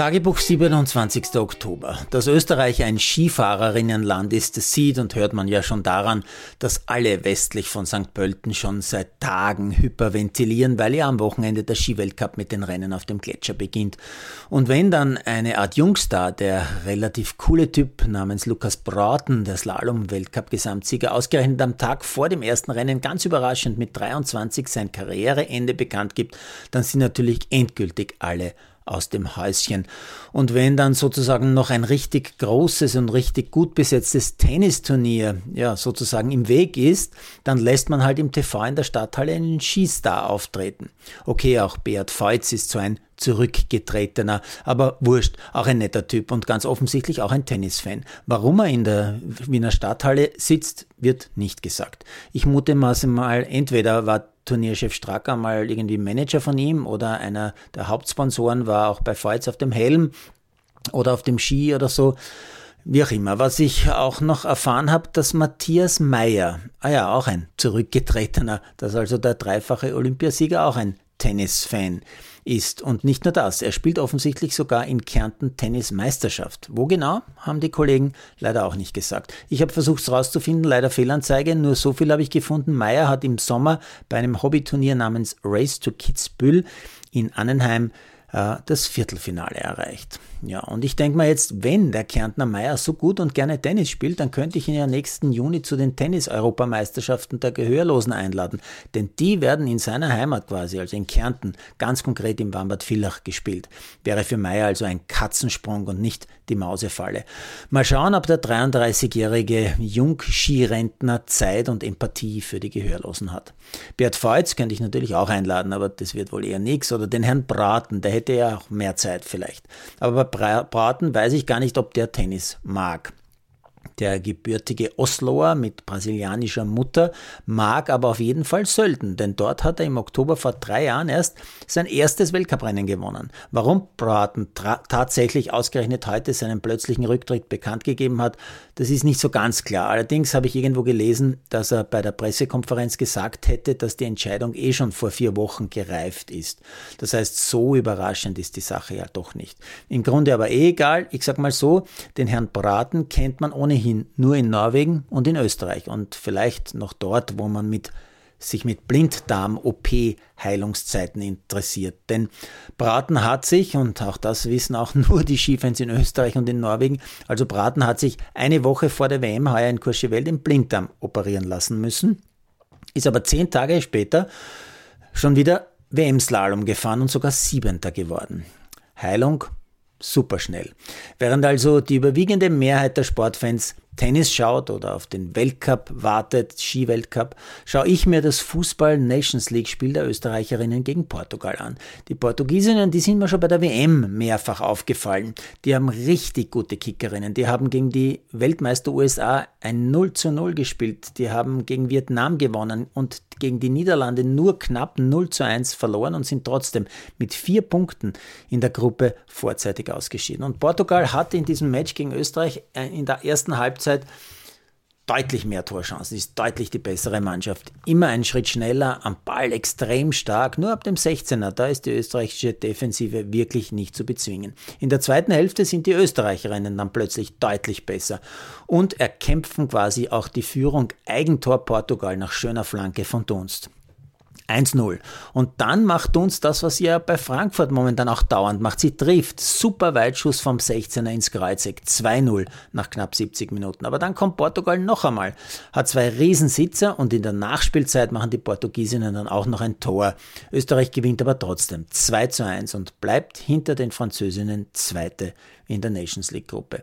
Tagebuch 27. Oktober. Dass Österreich ein Skifahrerinnenland ist, das sieht und hört man ja schon daran, dass alle westlich von St. Pölten schon seit Tagen hyperventilieren, weil ja am Wochenende der Skiweltcup mit den Rennen auf dem Gletscher beginnt. Und wenn dann eine Art Jungstar, der relativ coole Typ namens Lukas Braten, der Slalom-Weltcup-Gesamtsieger, ausgerechnet am Tag vor dem ersten Rennen ganz überraschend mit 23 sein Karriereende bekannt gibt, dann sind natürlich endgültig alle aus dem Häuschen. Und wenn dann sozusagen noch ein richtig großes und richtig gut besetztes Tennisturnier ja sozusagen im Weg ist, dann lässt man halt im TV in der Stadthalle einen Skistar auftreten. Okay, auch Beat Feutz ist so ein zurückgetretener, aber wurscht, auch ein netter Typ und ganz offensichtlich auch ein Tennisfan. Warum er in der Wiener Stadthalle sitzt, wird nicht gesagt. Ich mute mal, entweder war Turnierchef Stracker mal irgendwie Manager von ihm oder einer der Hauptsponsoren war auch bei Feuz auf dem Helm oder auf dem Ski oder so. Wie auch immer. Was ich auch noch erfahren habe, dass Matthias Meyer, ah ja, auch ein zurückgetretener, dass also der dreifache Olympiasieger auch ein Tennisfan ist. Und nicht nur das, er spielt offensichtlich sogar in Kärnten Tennismeisterschaft. Wo genau, haben die Kollegen leider auch nicht gesagt. Ich habe versucht es rauszufinden, leider Fehlanzeige, nur so viel habe ich gefunden. Meyer hat im Sommer bei einem Hobbyturnier namens Race to Kitzbühel in Annenheim äh, das Viertelfinale erreicht. Ja, und ich denke mal jetzt, wenn der Kärntner Meier so gut und gerne Tennis spielt, dann könnte ich ihn ja nächsten Juni zu den Tennis-Europameisterschaften der Gehörlosen einladen. Denn die werden in seiner Heimat quasi, also in Kärnten, ganz konkret im Wambert-Villach gespielt. Wäre für Meier also ein Katzensprung und nicht die Mausefalle. Mal schauen, ob der 33-jährige Jungskirentner Zeit und Empathie für die Gehörlosen hat. Bert Feutz könnte ich natürlich auch einladen, aber das wird wohl eher nichts. Oder den Herrn Braten, der hätte ja auch mehr Zeit vielleicht. Aber bei Braten weiß ich gar nicht, ob der Tennis mag. Der gebürtige Osloer mit brasilianischer Mutter mag aber auf jeden Fall Sölden, denn dort hat er im Oktober vor drei Jahren erst sein erstes Weltcuprennen gewonnen. Warum Bratton tatsächlich ausgerechnet heute seinen plötzlichen Rücktritt bekannt gegeben hat, das ist nicht so ganz klar. Allerdings habe ich irgendwo gelesen, dass er bei der Pressekonferenz gesagt hätte, dass die Entscheidung eh schon vor vier Wochen gereift ist. Das heißt, so überraschend ist die Sache ja doch nicht. Im Grunde aber eh egal. Ich sag mal so, den Herrn Braten kennt man ohnehin ohnehin nur in Norwegen und in Österreich und vielleicht noch dort, wo man mit sich mit Blinddarm-OP-Heilungszeiten interessiert. Denn Braten hat sich, und auch das wissen auch nur die Skifans in Österreich und in Norwegen, also Braten hat sich eine Woche vor der WM heuer in Courchevel den Blinddarm operieren lassen müssen, ist aber zehn Tage später schon wieder WM-Slalom gefahren und sogar Siebenter geworden. Heilung super schnell. Während also die überwiegende Mehrheit der Sportfans Tennis schaut oder auf den Weltcup wartet, Skiweltcup, schaue ich mir das Fußball Nations League Spiel der Österreicherinnen gegen Portugal an. Die Portugiesinnen, die sind mir schon bei der WM mehrfach aufgefallen. Die haben richtig gute Kickerinnen. Die haben gegen die Weltmeister USA ein 0 zu 0 gespielt. Die haben gegen Vietnam gewonnen und gegen die Niederlande nur knapp 0 zu 1 verloren und sind trotzdem mit vier Punkten in der Gruppe vorzeitig ausgeschieden. Und Portugal hat in diesem Match gegen Österreich äh, in der ersten Halbzeit Halbzeit deutlich mehr Torchancen, ist deutlich die bessere Mannschaft. Immer einen Schritt schneller, am Ball extrem stark, nur ab dem 16er, da ist die österreichische Defensive wirklich nicht zu bezwingen. In der zweiten Hälfte sind die Österreicherinnen dann plötzlich deutlich besser und erkämpfen quasi auch die Führung Eigentor Portugal nach schöner Flanke von Dunst. 1-0. Und dann macht uns das, was ihr bei Frankfurt momentan auch dauernd macht. Sie trifft. Super Weitschuss vom 16er ins Kreuzeck. 2-0 nach knapp 70 Minuten. Aber dann kommt Portugal noch einmal. Hat zwei Riesensitzer und in der Nachspielzeit machen die Portugiesinnen dann auch noch ein Tor. Österreich gewinnt aber trotzdem 2 1 und bleibt hinter den Französinnen Zweite in der Nations League Gruppe.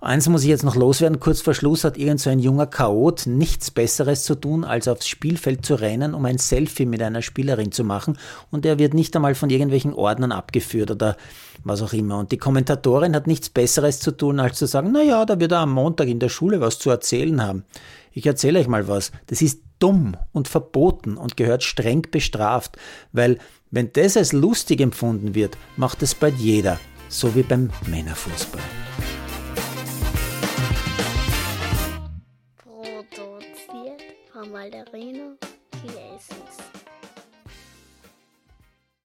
Eins muss ich jetzt noch loswerden. Kurz vor Schluss hat irgend so ein junger Chaot nichts Besseres zu tun, als aufs Spielfeld zu rennen, um ein Selfie mit einer Spielerin zu machen. Und er wird nicht einmal von irgendwelchen Ordnern abgeführt oder was auch immer. Und die Kommentatorin hat nichts Besseres zu tun, als zu sagen, na ja, da wird er am Montag in der Schule was zu erzählen haben. Ich erzähle euch mal was. Das ist dumm und verboten und gehört streng bestraft, weil wenn das als lustig empfunden wird, macht es bald jeder, so wie beim Männerfußball. Produziert von Malderino Kiel.